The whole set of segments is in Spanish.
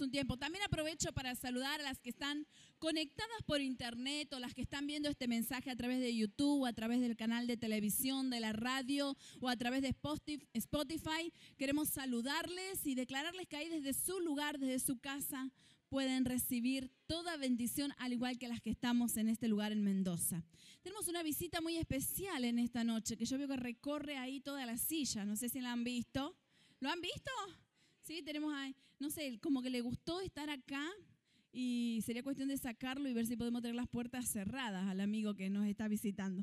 un tiempo. También aprovecho para saludar a las que están conectadas por internet o las que están viendo este mensaje a través de YouTube, a través del canal de televisión, de la radio o a través de Spotify. Queremos saludarles y declararles que ahí desde su lugar, desde su casa, pueden recibir toda bendición, al igual que las que estamos en este lugar en Mendoza. Tenemos una visita muy especial en esta noche, que yo veo que recorre ahí toda la silla. No sé si la han visto. ¿Lo han visto? Sí, tenemos no sé, como que le gustó estar acá y sería cuestión de sacarlo y ver si podemos tener las puertas cerradas al amigo que nos está visitando.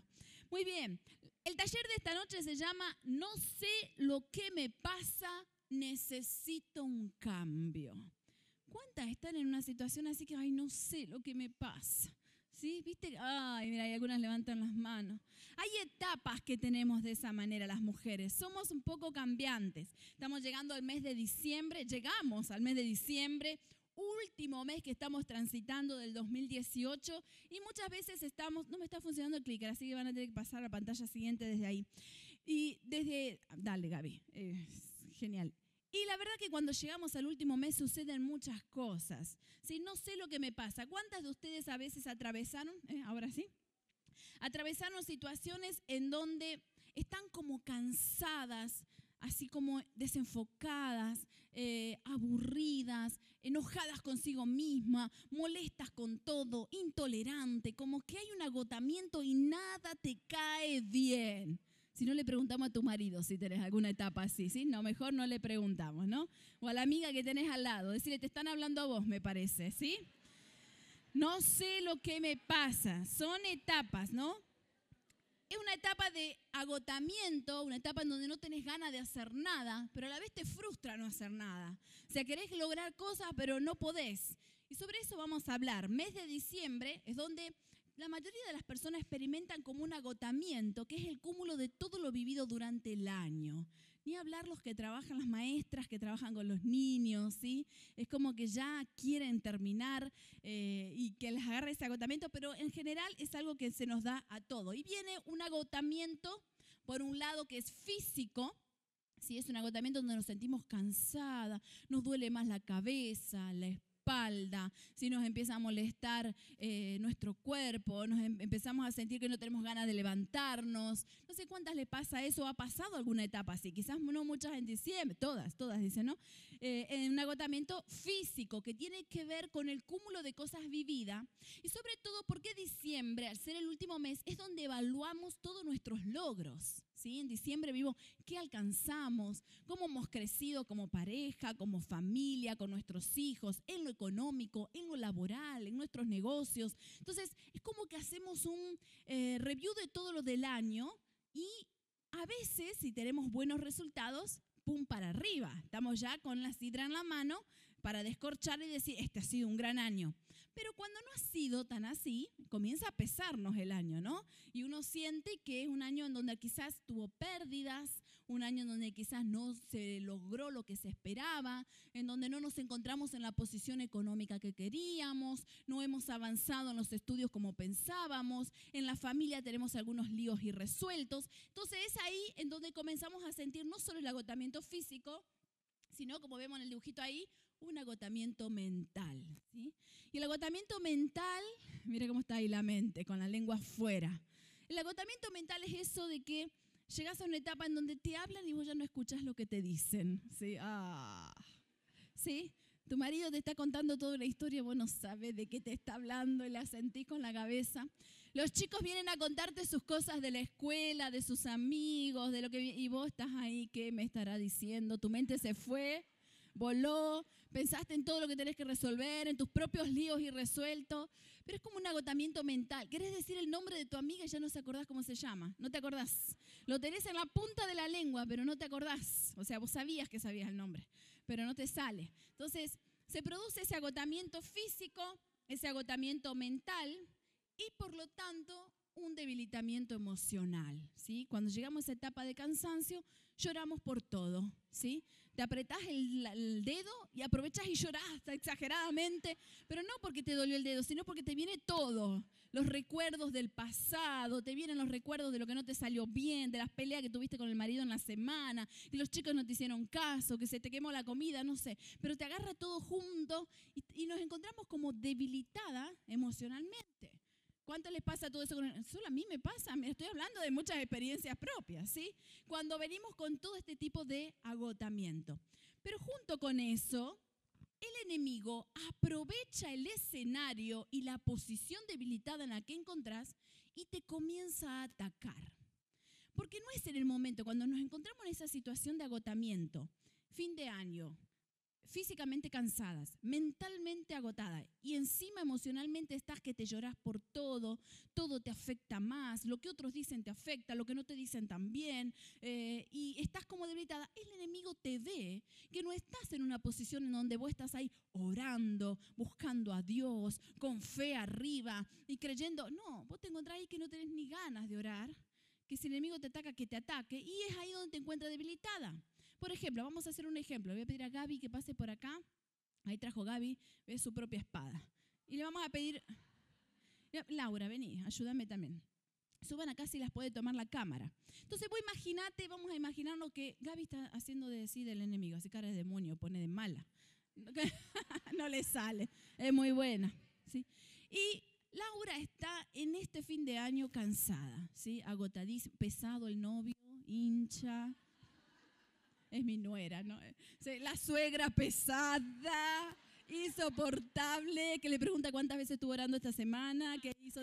Muy bien, el taller de esta noche se llama No sé lo que me pasa, necesito un cambio. ¿Cuántas están en una situación así que, ay, no sé lo que me pasa? ¿Sí? ¿Viste? Ay, mira, hay algunas levantan las manos. Hay etapas que tenemos de esa manera las mujeres. Somos un poco cambiantes. Estamos llegando al mes de diciembre, llegamos al mes de diciembre, último mes que estamos transitando del 2018 y muchas veces estamos, no me está funcionando el clicker, así que van a tener que pasar a la pantalla siguiente desde ahí. Y desde, dale Gaby, genial. Y la verdad que cuando llegamos al último mes suceden muchas cosas. Si No sé lo que me pasa. ¿Cuántas de ustedes a veces atravesaron, eh, ahora sí, atravesaron situaciones en donde están como cansadas, así como desenfocadas, eh, aburridas, enojadas consigo misma, molestas con todo, intolerante, como que hay un agotamiento y nada te cae bien. Si no le preguntamos a tu marido si tenés alguna etapa así, ¿sí? No, mejor no le preguntamos, ¿no? O a la amiga que tenés al lado, decirle, te están hablando a vos, me parece, ¿sí? No sé lo que me pasa, son etapas, ¿no? Es una etapa de agotamiento, una etapa en donde no tenés ganas de hacer nada, pero a la vez te frustra no hacer nada. O sea, querés lograr cosas, pero no podés. Y sobre eso vamos a hablar. Mes de diciembre es donde la mayoría de las personas experimentan como un agotamiento, que es el cúmulo de todo lo vivido durante el año. Ni hablar los que trabajan, las maestras que trabajan con los niños, ¿sí? Es como que ya quieren terminar eh, y que les agarre ese agotamiento, pero en general es algo que se nos da a todo. Y viene un agotamiento, por un lado, que es físico, si es un agotamiento donde nos sentimos cansada, nos duele más la cabeza, la espalda espalda, si nos empieza a molestar eh, nuestro cuerpo, nos em, empezamos a sentir que no tenemos ganas de levantarnos. No sé cuántas le pasa eso, ha pasado alguna etapa así, quizás no muchas en diciembre, todas, todas dicen, ¿no? Eh, en un agotamiento físico que tiene que ver con el cúmulo de cosas vividas y sobre todo porque diciembre, al ser el último mes, es donde evaluamos todos nuestros logros. En diciembre vivo qué alcanzamos, cómo hemos crecido como pareja, como familia, con nuestros hijos, en lo económico, en lo laboral, en nuestros negocios. Entonces, es como que hacemos un eh, review de todo lo del año y a veces, si tenemos buenos resultados, pum para arriba. Estamos ya con la sidra en la mano para descorchar y decir, este ha sido un gran año. Pero cuando no ha sido tan así, comienza a pesarnos el año, ¿no? Y uno siente que es un año en donde quizás tuvo pérdidas, un año en donde quizás no se logró lo que se esperaba, en donde no nos encontramos en la posición económica que queríamos, no hemos avanzado en los estudios como pensábamos, en la familia tenemos algunos líos irresueltos. Entonces es ahí en donde comenzamos a sentir no solo el agotamiento físico, sino como vemos en el dibujito ahí, un agotamiento mental. ¿sí? Y el agotamiento mental, mira cómo está ahí la mente, con la lengua afuera. El agotamiento mental es eso de que llegas a una etapa en donde te hablan y vos ya no escuchas lo que te dicen. ¿sí? Ah. ¿Sí? Tu marido te está contando toda la historia, vos no sabes de qué te está hablando y la sentís con la cabeza. Los chicos vienen a contarte sus cosas de la escuela, de sus amigos, de lo que y vos estás ahí, ¿qué me estará diciendo? Tu mente se fue voló, pensaste en todo lo que tenés que resolver, en tus propios líos irresueltos, pero es como un agotamiento mental. Querés decir el nombre de tu amiga y ya no se acordás cómo se llama, no te acordás. Lo tenés en la punta de la lengua, pero no te acordás. O sea, vos sabías que sabías el nombre, pero no te sale. Entonces, se produce ese agotamiento físico, ese agotamiento mental y por lo tanto un debilitamiento emocional, ¿sí? Cuando llegamos a esa etapa de cansancio, lloramos por todo, ¿sí? Te apretás el, dedo y aprovechas y llorás exageradamente, pero no porque te dolió el dedo, sino porque te viene todo los recuerdos del pasado, te vienen los recuerdos de lo que no te salió bien, de las peleas que tuviste con el marido en la semana, que los chicos no te hicieron caso, que se te quemó la comida, no sé, pero te agarra todo junto y, y nos encontramos como debilitada emocionalmente. ¿Cuánto les pasa todo eso? Solo a mí me pasa, me estoy hablando de muchas experiencias propias, ¿sí? Cuando venimos con todo este tipo de agotamiento. Pero junto con eso, el enemigo aprovecha el escenario y la posición debilitada en la que encontrás y te comienza a atacar. Porque no es en el momento cuando nos encontramos en esa situación de agotamiento, fin de año, físicamente cansadas, mentalmente agotadas y encima emocionalmente estás que te lloras por todo, todo te afecta más, lo que otros dicen te afecta, lo que no te dicen también, eh, y estás como debilitada, el enemigo te ve que no estás en una posición en donde vos estás ahí orando, buscando a Dios, con fe arriba y creyendo, no, vos te encontrás ahí que no tenés ni ganas de orar, que si el enemigo te ataca, que te ataque, y es ahí donde te encuentras debilitada. Por ejemplo, vamos a hacer un ejemplo. Voy a pedir a Gaby que pase por acá. Ahí trajo Gaby, ve su propia espada. Y le vamos a pedir, Laura, vení, ayúdame también. Suban acá si las puede tomar la cámara. Entonces, vos imaginate, vamos a imaginarnos que Gaby está haciendo de sí del enemigo, así cara de demonio, pone de mala. no le sale, es muy buena. ¿sí? Y Laura está en este fin de año cansada, ¿sí? agotadísima, pesado el novio, hincha, es mi nuera, ¿no? La suegra pesada, insoportable, que le pregunta cuántas veces estuvo orando esta semana, qué hizo.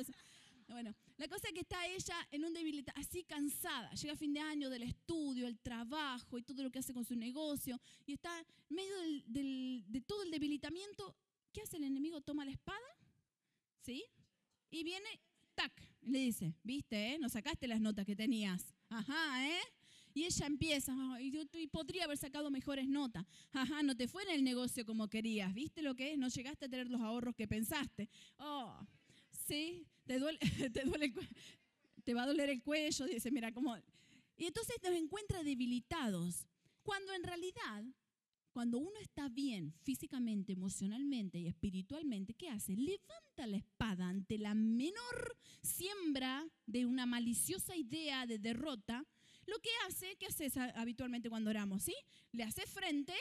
Bueno, la cosa es que está ella en un debilitado, así cansada. Llega a fin de año del estudio, el trabajo y todo lo que hace con su negocio. Y está en medio de todo el debilitamiento. ¿Qué hace el enemigo? Toma la espada, ¿sí? Y viene, tac, le dice, viste, eh? No sacaste las notas que tenías. Ajá, ¿eh? Y ella empieza, y, podría haber sacado mejores notas. Ajá, no te fue en el negocio como querías. ¿Viste lo que es? No llegaste a tener los ahorros que pensaste. Oh, sí, te duele, te duele te va a doler el cuello. Dice, mira cómo. Y entonces nos encuentra debilitados. Cuando en realidad, cuando uno está bien físicamente, emocionalmente y espiritualmente, ¿qué hace? Levanta la espada ante la menor siembra de una maliciosa idea de derrota lo que hace, ¿qué haces habitualmente cuando oramos? ¿Sí? Le haces frente,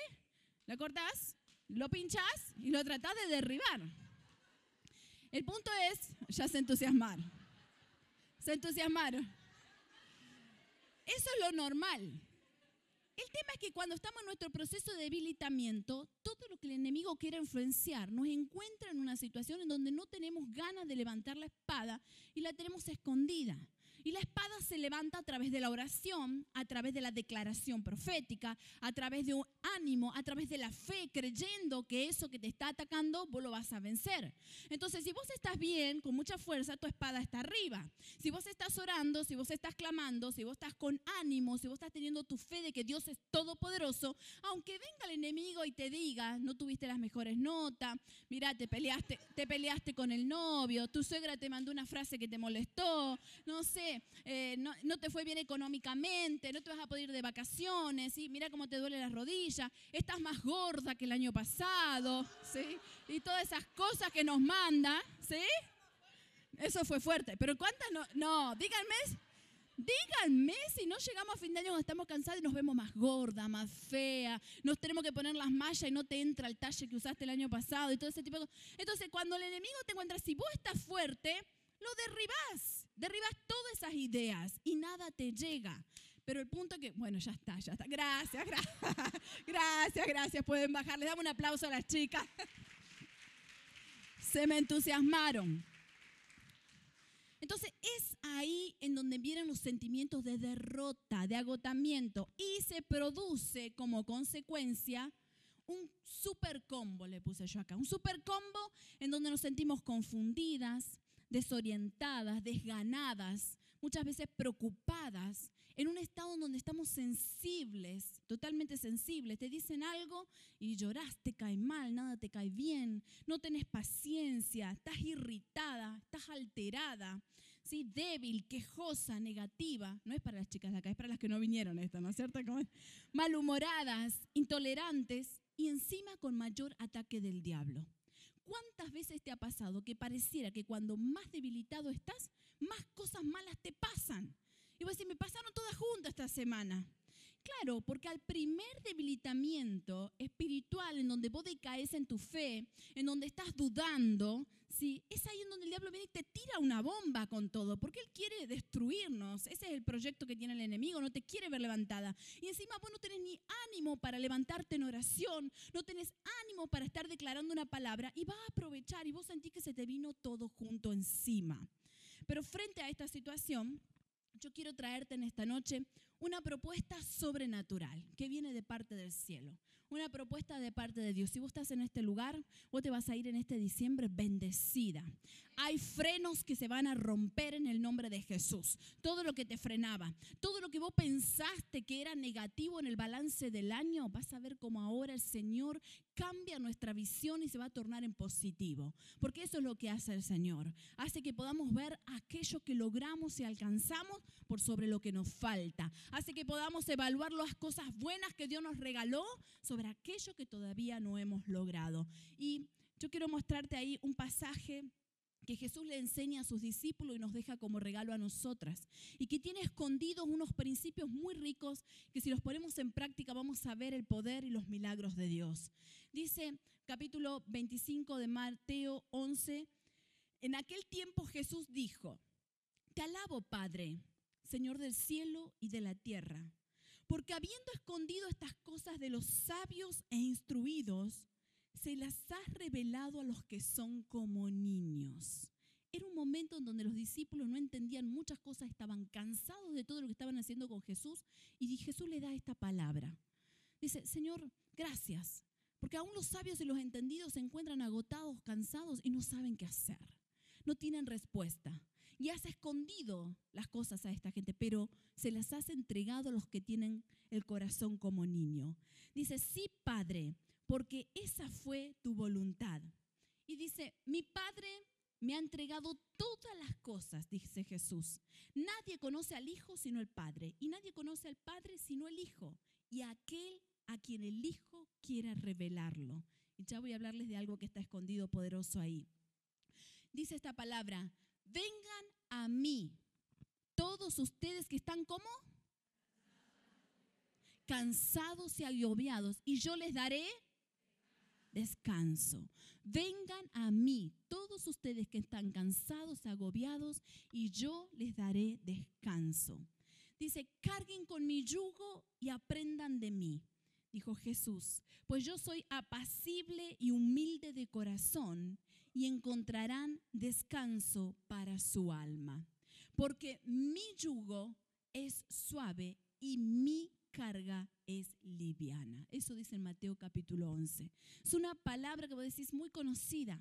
le cortás, lo pinchás y lo tratás de derribar. El punto es, ya se entusiasmaron. Se entusiasmaron. Eso es lo normal. El tema es que cuando estamos en nuestro proceso de debilitamiento, todo lo que el enemigo quiere influenciar nos encuentra en una situación en donde no tenemos ganas de levantar la espada y la tenemos escondida. Y la espada se levanta a través de la oración, a través de la declaración profética, a través de un ánimo, a través de la fe, creyendo que eso que te está atacando vos lo vas a vencer. Entonces, si vos estás bien, con mucha fuerza, tu espada está arriba. Si vos estás orando, si vos estás clamando, si vos estás con ánimo, si vos estás teniendo tu fe de que Dios es todopoderoso, aunque venga el enemigo y te diga, no tuviste las mejores notas, mira, te peleaste, te peleaste con el novio, tu suegra te mandó una frase que te molestó, no sé, eh, no, te fue bien económicamente, no te vas a poder ir de vacaciones, ¿sí? mira cómo te duele la rodilla, estás más gorda que el año pasado, ¿sí? y todas esas cosas que nos manda, ¿sí? Eso fue fuerte, pero ¿cuántas no? No, díganme, díganme si no llegamos a fin de año cuando estamos cansados y nos vemos más gorda, más fea, nos tenemos que poner las mallas y no te entra el talle que usaste el año pasado y todo ese tipo de cosas. Entonces, cuando el enemigo te encuentra, si vos estás fuerte, lo derribás, derribas todas esas ideas y nada te llega. Pero el punto que, bueno, ya está, ya está. Gracias, gracias, gracias, gracias. Pueden bajar. Les damos un aplauso a las chicas. Se me entusiasmaron. Entonces es ahí en donde vienen los sentimientos de derrota, de agotamiento y se produce como consecuencia un super combo, le puse yo acá, un super combo en donde nos sentimos confundidas, desorientadas, desganadas, muchas veces preocupadas, en un estado donde estamos sensibles, totalmente sensibles. Te dicen algo y lloras, te cae mal, nada te cae bien, no tenés paciencia, estás irritada, estás alterada, ¿sí? débil, quejosa, negativa. No es para las chicas de acá, es para las que no vinieron esto, ¿no es cierto? Malhumoradas, intolerantes y encima con mayor ataque del diablo. ¿Cuántas veces te ha pasado que pareciera que cuando más debilitado estás, más cosas malas te pasan? Y vos decís, me pasaron todas juntas esta semana. Claro, porque al primer debilitamiento espiritual en donde vos decaes en tu fe, en donde estás dudando, ¿sí? es ahí en donde el diablo viene y te tira una bomba con todo, porque él quiere destruirnos. Ese es el proyecto que tiene el enemigo, no te quiere ver levantada. Y encima vos no tenés ni ánimo para levantarte en oración, no tenés ánimo para estar declarando una palabra y va a aprovechar y vos sentís que se te vino todo junto encima. Pero frente a esta situación, yo quiero traerte en esta noche una propuesta sobrenatural que viene de parte del cielo, una propuesta de parte de Dios. Si vos estás en este lugar, vos te vas a ir en este diciembre bendecida. Hay frenos que se van a romper en el nombre de Jesús. Todo lo que te frenaba, todo lo que vos pensaste que era negativo en el balance del año, vas a ver cómo ahora el Señor cambia nuestra visión y se va a tornar en positivo. Porque eso es lo que hace el Señor. Hace que podamos ver aquello que logramos y alcanzamos por sobre lo que nos falta. Hace que podamos evaluar las cosas buenas que Dios nos regaló sobre aquello que todavía no hemos logrado. Y yo quiero mostrarte ahí un pasaje que Jesús le enseña a sus discípulos y nos deja como regalo a nosotras. Y que tiene escondidos unos principios muy ricos que si los ponemos en práctica vamos a ver el poder y los milagros de Dios. Dice capítulo 25 de Mateo 11, en aquel tiempo Jesús dijo, te alabo Padre, Señor del cielo y de la tierra, porque habiendo escondido estas cosas de los sabios e instruidos, se las has revelado a los que son como niños. Era un momento en donde los discípulos no entendían muchas cosas, estaban cansados de todo lo que estaban haciendo con Jesús y Jesús le da esta palabra. Dice, Señor, gracias, porque aún los sabios y los entendidos se encuentran agotados, cansados y no saben qué hacer. No tienen respuesta. Y has escondido las cosas a esta gente, pero se las has entregado a los que tienen el corazón como niño. Dice, sí, Padre, porque esa fue tu voluntad. Y dice, mi Padre me ha entregado todas las cosas, dice Jesús. Nadie conoce al Hijo sino el Padre, y nadie conoce al Padre sino el Hijo, y aquel a quien el Hijo quiera revelarlo. Y ya voy a hablarles de algo que está escondido poderoso ahí. Dice esta palabra, vengan a mí, todos ustedes que están como cansados y agobiados, y yo les daré descanso. Vengan a mí, todos ustedes que están cansados, agobiados, y yo les daré descanso. Dice, carguen con mi yugo y aprendan de mí, dijo Jesús, pues yo soy apacible y humilde de corazón, y encontrarán descanso para su alma. Porque mi yugo es suave y mi carga es liviana. Eso dice en Mateo capítulo 11. Es una palabra que vos decís muy conocida,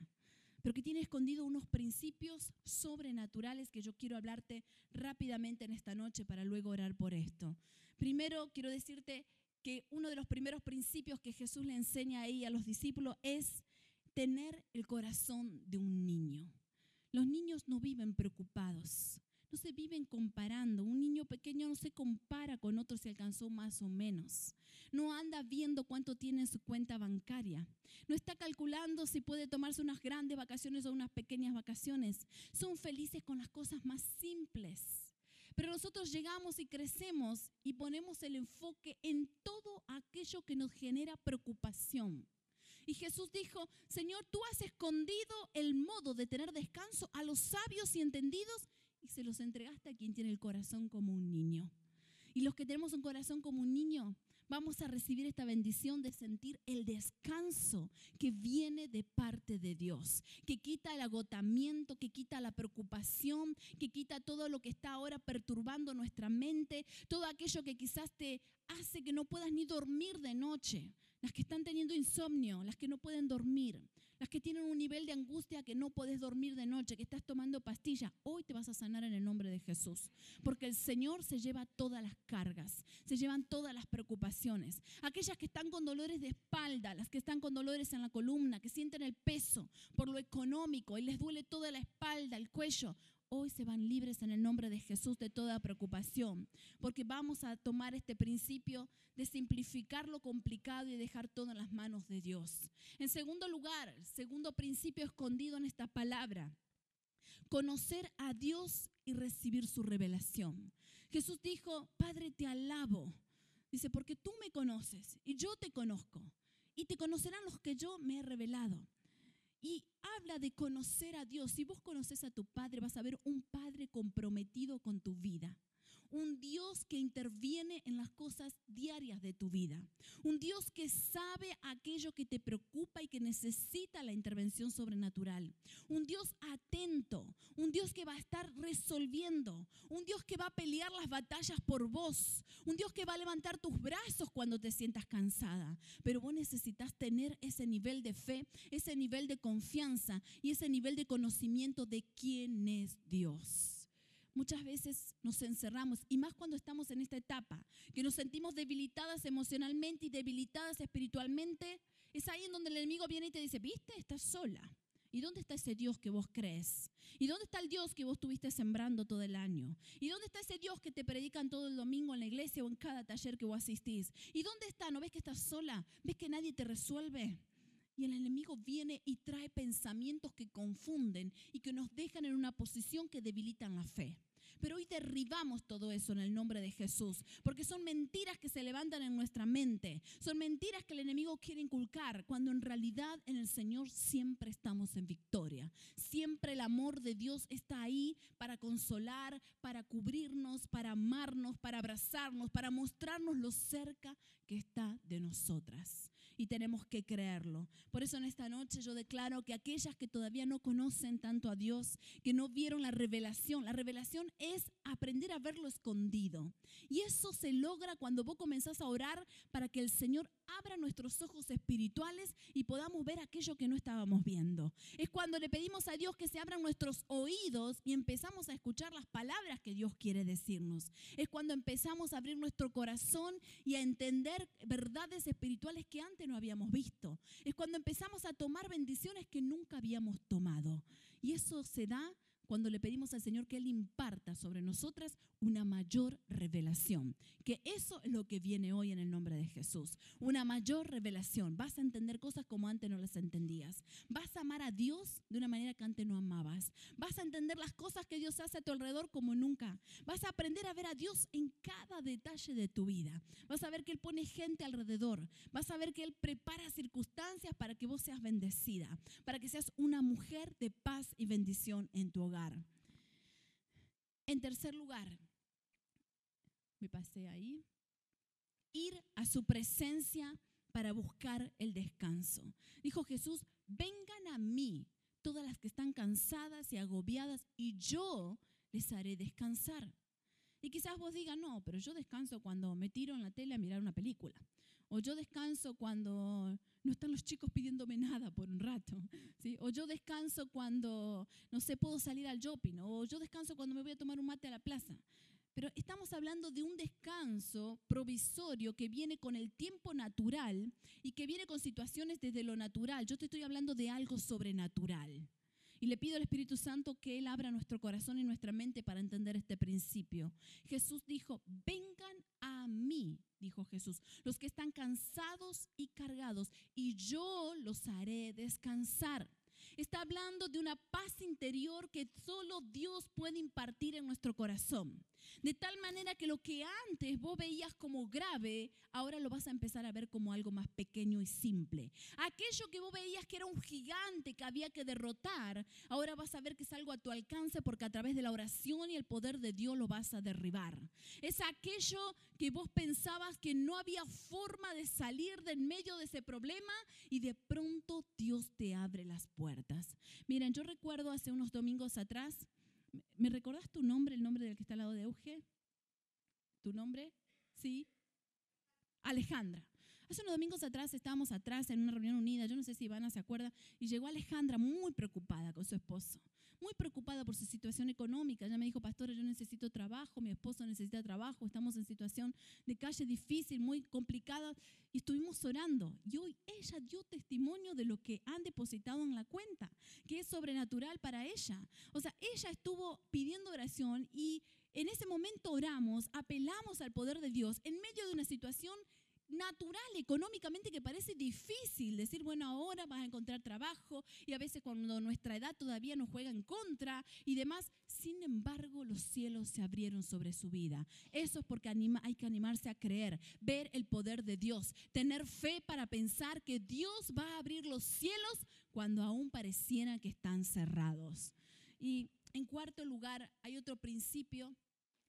pero que tiene escondido unos principios sobrenaturales que yo quiero hablarte rápidamente en esta noche para luego orar por esto. Primero quiero decirte que uno de los primeros principios que Jesús le enseña ahí a los discípulos es tener el corazón de un niño. Los niños no viven preocupados, no se viven comparando. Un niño pequeño no se compara con otro si alcanzó más o menos. No anda viendo cuánto tiene en su cuenta bancaria. No está calculando si puede tomarse unas grandes vacaciones o unas pequeñas vacaciones. Son felices con las cosas más simples. Pero nosotros llegamos y crecemos y ponemos el enfoque en todo aquello que nos genera preocupación. Y Jesús dijo, Señor, tú has escondido el modo de tener descanso a los sabios y entendidos y se los entregaste a quien tiene el corazón como un niño. Y los que tenemos un corazón como un niño, vamos a recibir esta bendición de sentir el descanso que viene de parte de Dios, que quita el agotamiento, que quita la preocupación, que quita todo lo que está ahora perturbando nuestra mente, todo aquello que quizás te hace que no puedas ni dormir de noche las que están teniendo insomnio, las que no pueden dormir, las que tienen un nivel de angustia que no puedes dormir de noche, que estás tomando pastilla, hoy te vas a sanar en el nombre de Jesús. Porque el Señor se lleva todas las cargas, se llevan todas las preocupaciones. Aquellas que están con dolores de espalda, las que están con dolores en la columna, que sienten el peso por lo económico y les duele toda la espalda, el cuello, hoy se van libres en el nombre de Jesús de toda preocupación, porque vamos a tomar este principio de simplificar lo complicado y dejar todo en las manos de Dios. En segundo lugar, segundo principio escondido en esta palabra, conocer a Dios y recibir su revelación. Jesús dijo, Padre, te alabo. Dice, porque tú me conoces y yo te conozco. Y te conocerán los que yo me he revelado. Y habla de conocer a Dios. Si vos conoces a tu Padre, vas a ver un Padre comprometido con tu vida un Dios que interviene en las cosas diarias de tu vida, un Dios que sabe aquello que te preocupa y que necesita la intervención sobrenatural, un Dios atento, un Dios que va a estar resolviendo, un Dios que va a pelear las batallas por vos, un Dios que va a levantar tus brazos cuando te sientas cansada, pero vos necesitas tener ese nivel de fe, ese nivel de confianza y ese nivel de conocimiento de quién es Dios muchas veces nos encerramos, y más cuando estamos en esta etapa, que nos sentimos debilitadas emocionalmente y debilitadas espiritualmente, es ahí en donde el enemigo viene y te dice, viste, estás sola. ¿Y dónde está ese Dios que vos crees? ¿Y dónde está el Dios que vos estuviste sembrando todo el año? ¿Y dónde está ese Dios que te predican todo el domingo en la iglesia o en cada taller que vos asistís? ¿Y dónde está? ¿No ves que estás sola? ¿Ves que nadie te resuelve? Y el enemigo viene y trae pensamientos que confunden y que nos dejan en una posición que debilitan la fe. Pero hoy derribamos todo eso en el nombre de Jesús, porque son mentiras que se levantan en nuestra mente, son mentiras que el enemigo quiere inculcar, cuando en realidad en el Señor siempre estamos en victoria. Siempre el amor de Dios está ahí para consolar, para cubrirnos, para amarnos, para abrazarnos, para mostrarnos lo cerca que está de nosotras y tenemos que creerlo. Por eso en esta noche yo declaro que aquellas que todavía no conocen tanto a Dios, que no vieron la revelación, la revelación es aprender a verlo escondido. Y eso se logra cuando vos comenzás a orar para que el Señor abra nuestros ojos espirituales y podamos ver aquello que no estábamos viendo. Es cuando le pedimos a Dios que se abran nuestros oídos y empezamos a escuchar las palabras que Dios quiere decirnos. Es cuando empezamos a abrir nuestro corazón y a entender verdades espirituales que antes no habíamos visto. Es cuando empezamos a tomar bendiciones que nunca habíamos tomado. Y eso se da cuando le pedimos al Señor que Él imparta sobre nosotras una mayor revelación. Que eso es lo que viene hoy en el nombre de Jesús. Una mayor revelación. Vas a entender cosas como antes no las entendías. Vas a amar a Dios de una manera que antes no amabas. Vas a entender las cosas que Dios hace a tu alrededor como nunca. Vas a aprender a ver a Dios en cada detalle de tu vida. Vas a ver que Él pone gente alrededor. Vas a ver que Él prepara circunstancias para que vos seas bendecida. Para que seas una mujer de paz y bendición en tu hogar. En tercer lugar, me pasé ahí, ir a su presencia para buscar el descanso. Dijo Jesús, vengan a mí todas las que están cansadas y agobiadas y yo les haré descansar. Y quizás vos digas, no, pero yo descanso cuando me tiro en la tele a mirar una película. O yo descanso cuando no están los chicos pidiéndome nada por un rato. ¿sí? O yo descanso cuando, no sé, puedo salir al shopping. O yo descanso cuando me voy a tomar un mate a la plaza. Pero estamos hablando de un descanso provisorio que viene con el tiempo natural y que viene con situaciones desde lo natural. Yo te estoy hablando de algo sobrenatural. Y le pido al Espíritu Santo que Él abra nuestro corazón y nuestra mente para entender este principio. Jesús dijo, vengan a mí, dijo Jesús, los que están cansados y cargados, y yo los haré descansar. Está hablando de una paz interior que solo Dios puede impartir en nuestro corazón. De tal manera que lo que antes vos veías como grave, ahora lo vas a empezar a ver como algo más pequeño y simple. Aquello que vos veías que era un gigante que había que derrotar, ahora vas a ver que es algo a tu alcance porque a través de la oración y el poder de Dios lo vas a derribar. Es aquello que vos pensabas que no había forma de salir de en medio de ese problema y de pronto Dios te abre las puertas. Miren, yo recuerdo hace unos domingos atrás, ¿Me recordás tu nombre, el nombre del que está al lado de Euge? ¿Tu nombre? Sí. Alejandra. Hace unos domingos atrás estábamos atrás en una reunión unida, yo no sé si Ivana se acuerda, y llegó Alejandra muy preocupada con su esposo, muy preocupada por su situación económica. Ella me dijo, pastora, yo necesito trabajo, mi esposo necesita trabajo, estamos en situación de calle difícil, muy complicada, y estuvimos orando. Y hoy ella dio testimonio de lo que han depositado en la cuenta, que es sobrenatural para ella. O sea, ella estuvo pidiendo oración y en ese momento oramos, apelamos al poder de Dios en medio de una situación natural económicamente que parece difícil decir, bueno, ahora vas a encontrar trabajo y a veces cuando nuestra edad todavía nos juega en contra y demás. Sin embargo, los cielos se abrieron sobre su vida. Eso es porque hay que animarse a creer, ver el poder de Dios, tener fe para pensar que Dios va a abrir los cielos cuando aún pareciera que están cerrados. Y en cuarto lugar, hay otro principio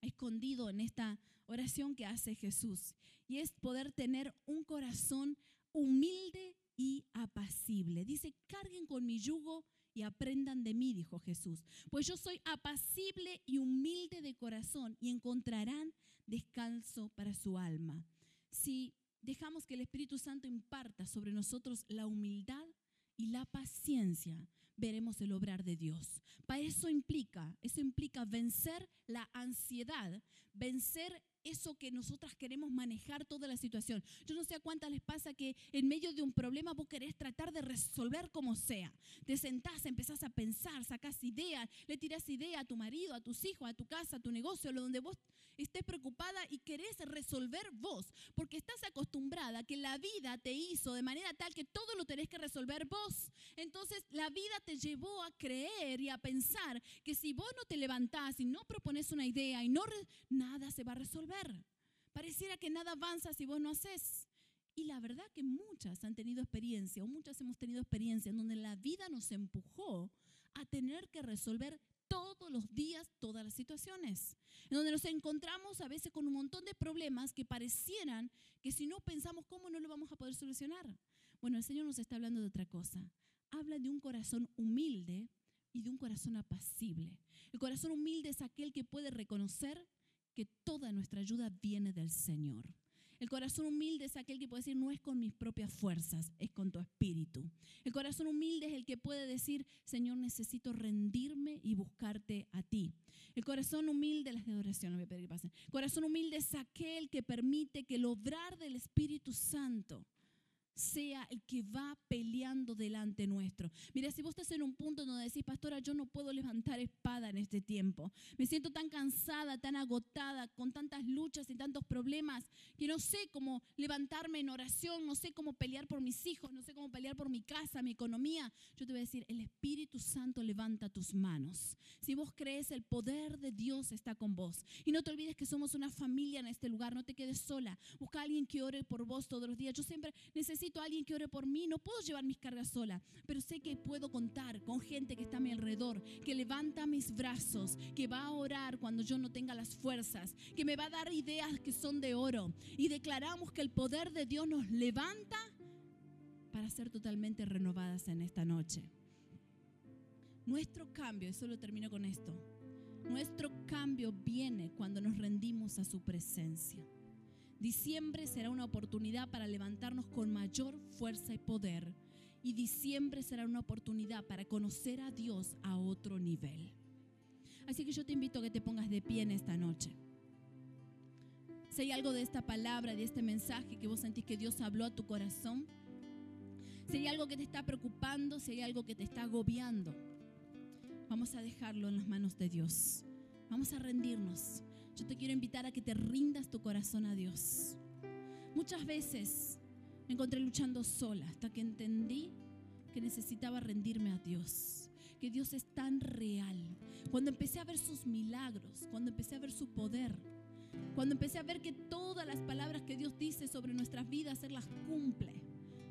escondido en esta oración que hace Jesús y es poder tener un corazón humilde y apacible. Dice, carguen con mi yugo y aprendan de mí, dijo Jesús, pues yo soy apacible y humilde de corazón y encontrarán descanso para su alma. Si dejamos que el Espíritu Santo imparta sobre nosotros la humildad y la paciencia, veremos el obrar de Dios. Para eso implica, eso implica vencer la ansiedad, vencer eso que nosotras queremos manejar toda la situación. Yo no sé a cuántas les pasa que en medio de un problema vos querés tratar de resolver como sea. Te sentás, empezás a pensar, sacás ideas, le tirás idea a tu marido, a tus hijos, a tu casa, a tu negocio, a donde vos estés preocupada y querés resolver vos, porque estás acostumbrada que la vida te hizo de manera tal que todo lo tenés que resolver vos. Entonces la vida te llevó a creer y a pensar que si vos no te levantás y no propones una idea y no nada se va a Pareciera que nada avanza si vos no haces. Y la verdad que muchas han tenido experiencia, o muchas hemos tenido experiencia en donde la vida nos empujó a tener que resolver todos los días todas las situaciones, en donde nos encontramos a veces con un montón de problemas que parecieran que si no pensamos cómo no lo vamos a poder solucionar. Bueno, el Señor nos está hablando de otra cosa. Habla de un corazón humilde y de un corazón apacible. El corazón humilde es aquel que puede reconocer que toda nuestra ayuda viene del Señor. El corazón humilde es aquel que puede decir, no es con mis propias fuerzas, es con tu espíritu. El corazón humilde es el que puede decir, Señor, necesito rendirme y buscarte a ti. El corazón humilde, las de no voy a pedir que pasen. El corazón humilde es aquel que permite que el obrar del Espíritu Santo sea el que va peleando delante nuestro. Mira, si vos estás en un punto donde decís, pastora, yo no puedo levantar espada en este tiempo. Me siento tan cansada, tan agotada, con tantas luchas y tantos problemas, que no sé cómo levantarme en oración, no sé cómo pelear por mis hijos, no sé cómo pelear por mi casa, mi economía. Yo te voy a decir, el Espíritu Santo levanta tus manos. Si vos crees, el poder de Dios está con vos. Y no te olvides que somos una familia en este lugar, no te quedes sola. Busca a alguien que ore por vos todos los días. Yo siempre necesito necesito a alguien que ore por mí, no puedo llevar mis cargas sola, pero sé que puedo contar con gente que está a mi alrededor, que levanta mis brazos, que va a orar cuando yo no tenga las fuerzas, que me va a dar ideas que son de oro. Y declaramos que el poder de Dios nos levanta para ser totalmente renovadas en esta noche. Nuestro cambio, y solo termino con esto, nuestro cambio viene cuando nos rendimos a su presencia. Diciembre será una oportunidad para levantarnos con mayor fuerza y poder. Y diciembre será una oportunidad para conocer a Dios a otro nivel. Así que yo te invito a que te pongas de pie en esta noche. Si hay algo de esta palabra, de este mensaje que vos sentís que Dios habló a tu corazón, si hay algo que te está preocupando, si hay algo que te está agobiando, vamos a dejarlo en las manos de Dios. Vamos a rendirnos. Yo te quiero invitar a que te rindas tu corazón a Dios. Muchas veces me encontré luchando sola hasta que entendí que necesitaba rendirme a Dios, que Dios es tan real. Cuando empecé a ver sus milagros, cuando empecé a ver su poder, cuando empecé a ver que todas las palabras que Dios dice sobre nuestras vidas, Él las cumple,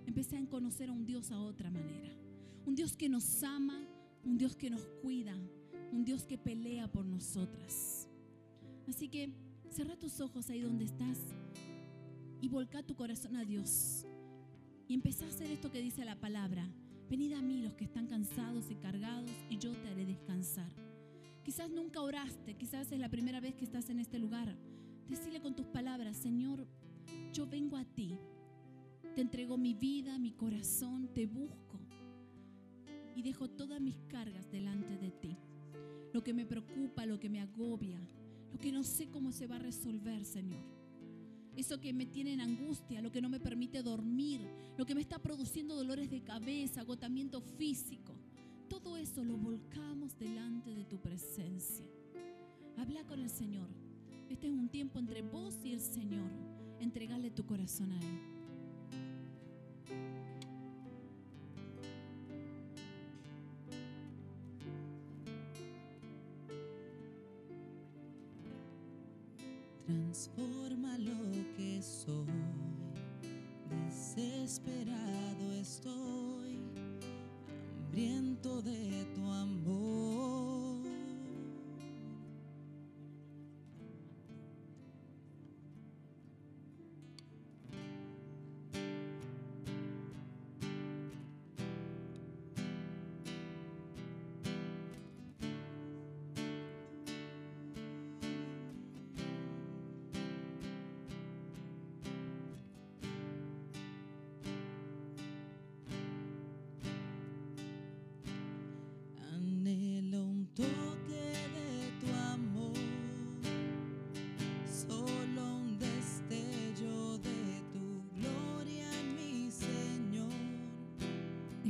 empecé a conocer a un Dios a otra manera. Un Dios que nos ama, un Dios que nos cuida, un Dios que pelea por nosotras. Así que cierra tus ojos ahí donde estás y volca tu corazón a Dios. Y empezá a hacer esto que dice la palabra. Venid a mí los que están cansados y cargados y yo te haré descansar. Quizás nunca oraste, quizás es la primera vez que estás en este lugar. Decile con tus palabras, Señor, yo vengo a ti. Te entrego mi vida, mi corazón, te busco y dejo todas mis cargas delante de ti. lo que me preocupa, lo que me agobia, lo que no sé cómo se va a resolver, Señor. Eso que me tiene en angustia, lo que no me permite dormir, lo que me está produciendo dolores de cabeza, agotamiento físico. Todo eso lo volcamos delante de tu presencia. Habla con el Señor. Este es un tiempo entre vos y el Señor. Entregale tu corazón a Él. Transforma lo que soy, desesperado estoy, hambriento de tu amor.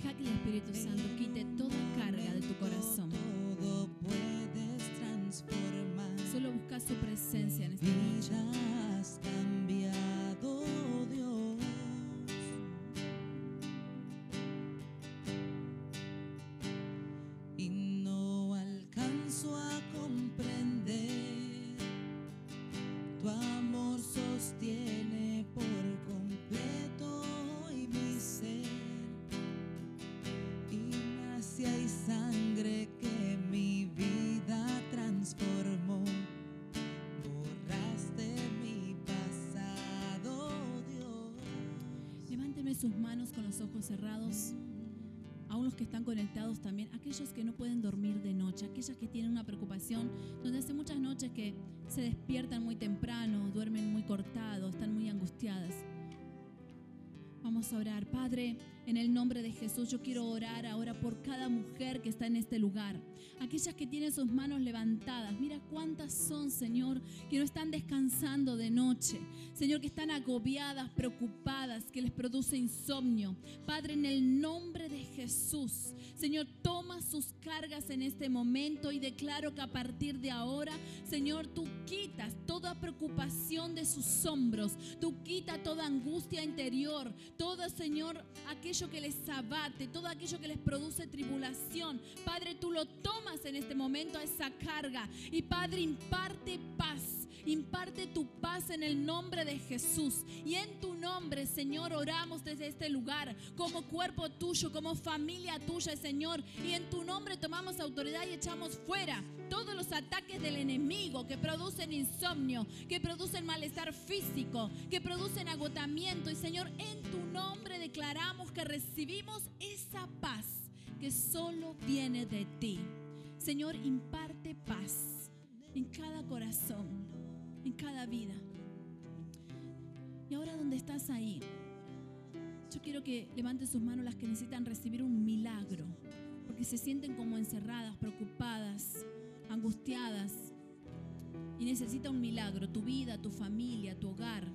Deja que el Espíritu Santo quite toda carga de tu corazón. Todo puedes transformar. Solo busca su presencia en esta noche. Vidas cambiado, Dios. Y no alcanzo a comprender. Tu amor sostiene Sus manos con los ojos cerrados. Aún los que están conectados también, aquellos que no pueden dormir de noche, aquellas que tienen una preocupación, donde hace muchas noches que se despiertan muy temprano, duermen muy cortados, están muy angustiadas. Vamos a orar. Padre, en el nombre de Jesús, yo quiero orar ahora por cada mujer que está en este lugar. Aquellas que tienen sus manos levantadas. Mira cuántas son, Señor, que no están descansando de noche. Señor, que están agobiadas, preocupadas, que les produce insomnio. Padre, en el nombre de Jesús, Señor, toma sus cargas en este momento y declaro que a partir de ahora, Señor, tú quitas toda preocupación de sus hombros. Tú quitas toda angustia interior, todo, Señor, aquello que les abate, todo aquello que les produce tribulación. Padre, tú lo tomas en este momento a esa carga y Padre, imparte paz. Imparte tu paz en el nombre de Jesús. Y en tu nombre, Señor, oramos desde este lugar como cuerpo tuyo, como familia tuya, Señor. Y en tu nombre tomamos autoridad y echamos fuera todos los ataques del enemigo que producen insomnio, que producen malestar físico, que producen agotamiento. Y Señor, en tu nombre declaramos que recibimos esa paz que solo viene de ti. Señor, imparte paz en cada corazón, en cada vida. Y ahora donde estás ahí, yo quiero que levanten sus manos las que necesitan recibir un milagro, porque se sienten como encerradas, preocupadas, angustiadas, y necesita un milagro, tu vida, tu familia, tu hogar.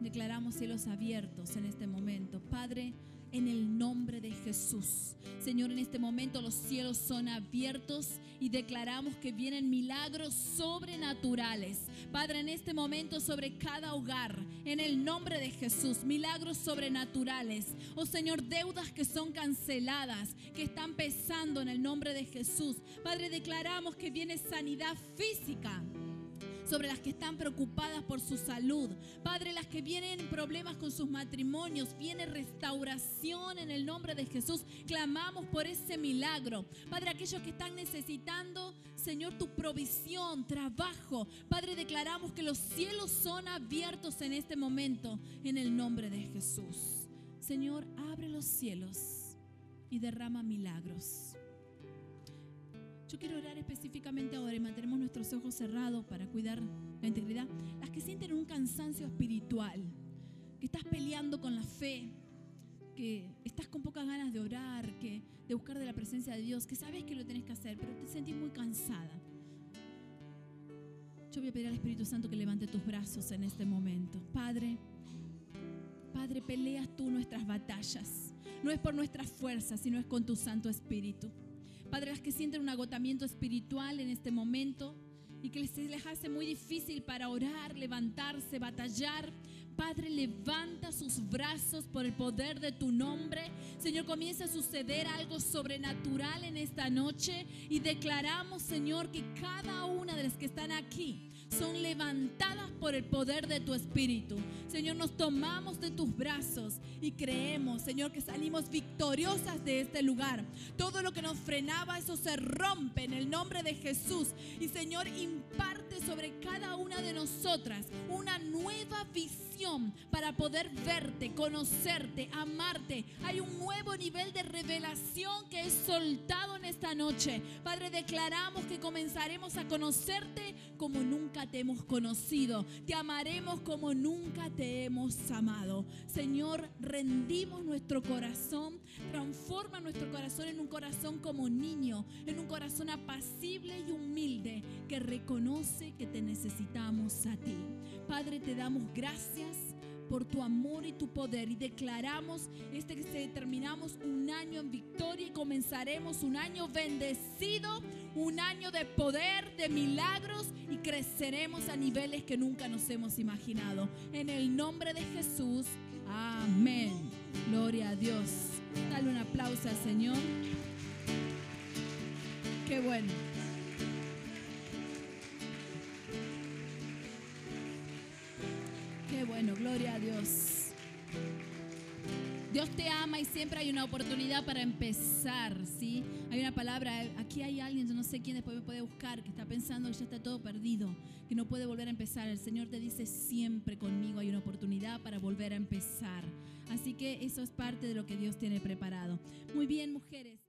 Declaramos cielos abiertos en este momento. Padre, en el nombre de Jesús. Señor, en este momento los cielos son abiertos y declaramos que vienen milagros sobrenaturales. Padre, en este momento sobre cada hogar, en el nombre de Jesús, milagros sobrenaturales. Oh Señor, deudas que son canceladas, que están pesando en el nombre de Jesús. Padre, declaramos que viene sanidad física sobre las que están preocupadas por su salud. Padre, las que vienen en problemas con sus matrimonios, viene restauración en el nombre de Jesús. Clamamos por ese milagro. Padre, aquellos que están necesitando, Señor, tu provisión, trabajo. Padre, declaramos que los cielos son abiertos en este momento en el nombre de Jesús. Señor, abre los cielos y derrama milagros. Yo quiero orar específicamente ahora y mantenemos nuestros ojos cerrados para cuidar la integridad. Las que sienten un cansancio espiritual, que estás peleando con la fe, que estás con pocas ganas de orar, que de buscar de la presencia de Dios, que sabes que lo tenés que hacer, pero te sentís muy cansada. Yo voy a pedir al Espíritu Santo que levante tus brazos en este momento. Padre, Padre, peleas tú nuestras batallas. No es por nuestras fuerzas, sino es con tu Santo Espíritu. Padre, las que sienten un agotamiento espiritual en este momento y que les, les hace muy difícil para orar, levantarse, batallar. Padre, levanta sus brazos por el poder de tu nombre. Señor, comienza a suceder algo sobrenatural en esta noche y declaramos, Señor, que cada una de las que están aquí son levantadas por el poder de tu Espíritu. Señor, nos tomamos de tus brazos y creemos, Señor, que salimos victoriosas de este lugar. Todo lo que nos frenaba, eso se rompe en el nombre de Jesús. Y Señor, imparte sobre cada una de nosotras una nueva visión para poder verte, conocerte, amarte. Hay un nuevo nivel de revelación que es soltado en esta noche. Padre, declaramos que comenzaremos a conocerte como nunca te hemos conocido. Te amaremos como nunca te hemos amado. Señor, rendimos nuestro corazón. Transforma nuestro corazón en un corazón como niño, en un corazón apacible y humilde que reconoce que te necesitamos a ti. Padre, te damos gracias por tu amor y tu poder y declaramos este que terminamos un año en victoria y comenzaremos un año bendecido, un año de poder, de milagros y creceremos a niveles que nunca nos hemos imaginado. En el nombre de Jesús, amén. Gloria a Dios. Dale un aplauso al Señor. Qué bueno. Qué bueno, gloria a Dios. Dios te ama y siempre hay una oportunidad para empezar, ¿sí? Hay una palabra, aquí hay alguien, yo no sé quién después me puede buscar, que está pensando que ya está todo perdido, que no puede volver a empezar. El Señor te dice, siempre conmigo hay una oportunidad para volver a empezar. Así que eso es parte de lo que Dios tiene preparado. Muy bien, mujeres.